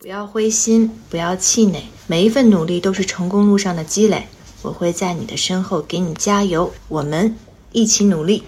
不要灰心不要气馁每一份努力都是成功路上的积累。我会在你的身后给你加油我们一起努力。